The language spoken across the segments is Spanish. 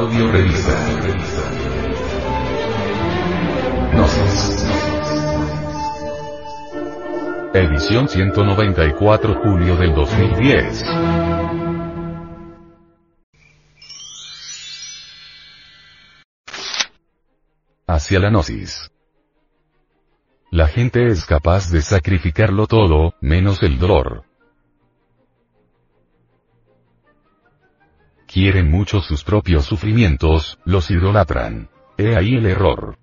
Audio revista. Gnosis. Edición 194 julio del 2010. Hacia la gnosis. La gente es capaz de sacrificarlo todo, menos el dolor. Quieren mucho sus propios sufrimientos, los idolatran. He ahí el error.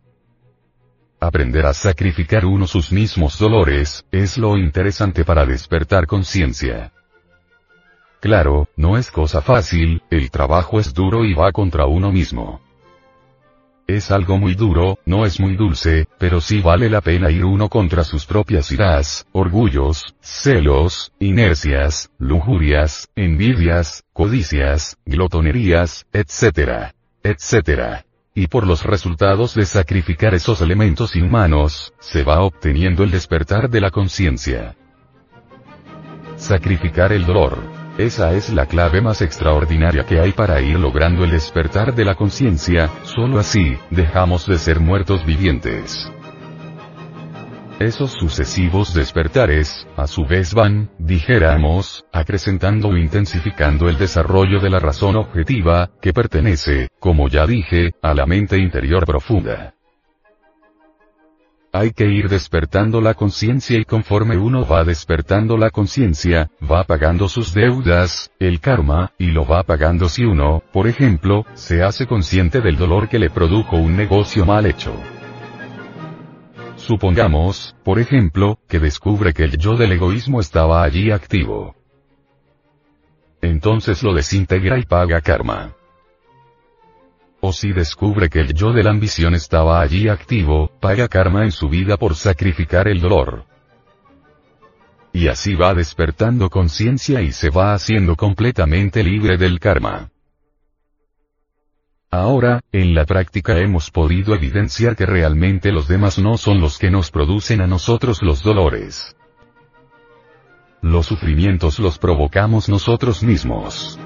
Aprender a sacrificar uno sus mismos dolores, es lo interesante para despertar conciencia. Claro, no es cosa fácil, el trabajo es duro y va contra uno mismo. Es algo muy duro, no es muy dulce, pero sí vale la pena ir uno contra sus propias iras, orgullos, celos, inercias, lujurias, envidias, codicias, glotonerías, etc. etc. Y por los resultados de sacrificar esos elementos inhumanos, se va obteniendo el despertar de la conciencia. Sacrificar el dolor. Esa es la clave más extraordinaria que hay para ir logrando el despertar de la conciencia, solo así, dejamos de ser muertos vivientes. Esos sucesivos despertares, a su vez van, dijéramos, acrecentando o intensificando el desarrollo de la razón objetiva, que pertenece, como ya dije, a la mente interior profunda. Hay que ir despertando la conciencia y conforme uno va despertando la conciencia, va pagando sus deudas, el karma, y lo va pagando si uno, por ejemplo, se hace consciente del dolor que le produjo un negocio mal hecho. Supongamos, por ejemplo, que descubre que el yo del egoísmo estaba allí activo. Entonces lo desintegra y paga karma. O si descubre que el yo de la ambición estaba allí activo, paga karma en su vida por sacrificar el dolor. Y así va despertando conciencia y se va haciendo completamente libre del karma. Ahora, en la práctica hemos podido evidenciar que realmente los demás no son los que nos producen a nosotros los dolores. Los sufrimientos los provocamos nosotros mismos.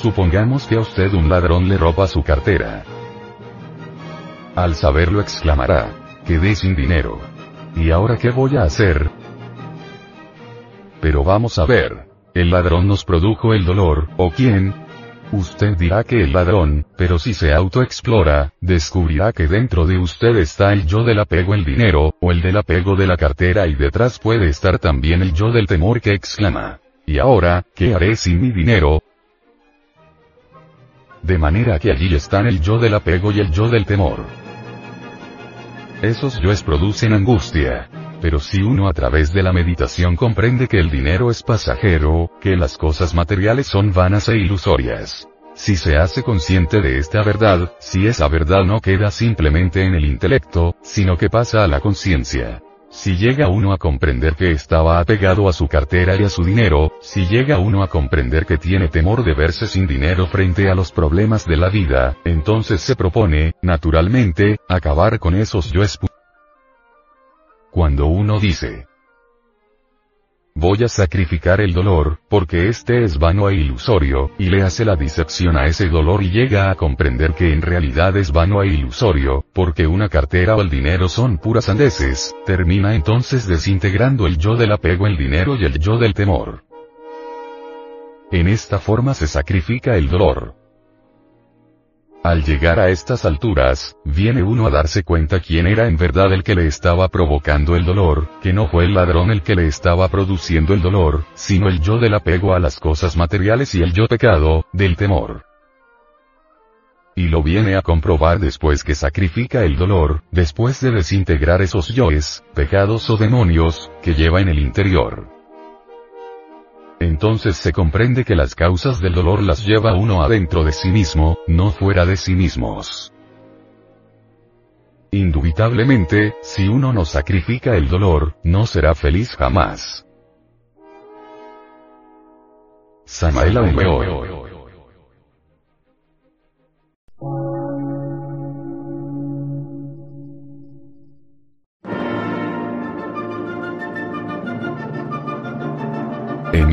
Supongamos que a usted un ladrón le roba su cartera. Al saberlo exclamará, quedé sin dinero. ¿Y ahora qué voy a hacer? Pero vamos a ver. ¿El ladrón nos produjo el dolor, o quién? Usted dirá que el ladrón, pero si se autoexplora, descubrirá que dentro de usted está el yo del apego al dinero, o el del apego de la cartera y detrás puede estar también el yo del temor que exclama. ¿Y ahora, qué haré sin mi dinero? De manera que allí están el yo del apego y el yo del temor. Esos yoes producen angustia. Pero si uno a través de la meditación comprende que el dinero es pasajero, que las cosas materiales son vanas e ilusorias. Si se hace consciente de esta verdad, si esa verdad no queda simplemente en el intelecto, sino que pasa a la conciencia. Si llega uno a comprender que estaba apegado a su cartera y a su dinero, si llega uno a comprender que tiene temor de verse sin dinero frente a los problemas de la vida, entonces se propone, naturalmente, acabar con esos yoes. Cuando uno dice, Voy a sacrificar el dolor, porque este es vano e ilusorio, y le hace la disección a ese dolor y llega a comprender que en realidad es vano e ilusorio, porque una cartera o el dinero son puras andeses, termina entonces desintegrando el yo del apego al dinero y el yo del temor. En esta forma se sacrifica el dolor. Al llegar a estas alturas, viene uno a darse cuenta quién era en verdad el que le estaba provocando el dolor, que no fue el ladrón el que le estaba produciendo el dolor, sino el yo del apego a las cosas materiales y el yo pecado, del temor. Y lo viene a comprobar después que sacrifica el dolor, después de desintegrar esos yoes, pecados o demonios, que lleva en el interior. Entonces se comprende que las causas del dolor las lleva uno adentro de sí mismo, no fuera de sí mismos. Indubitablemente, si uno no sacrifica el dolor, no será feliz jamás.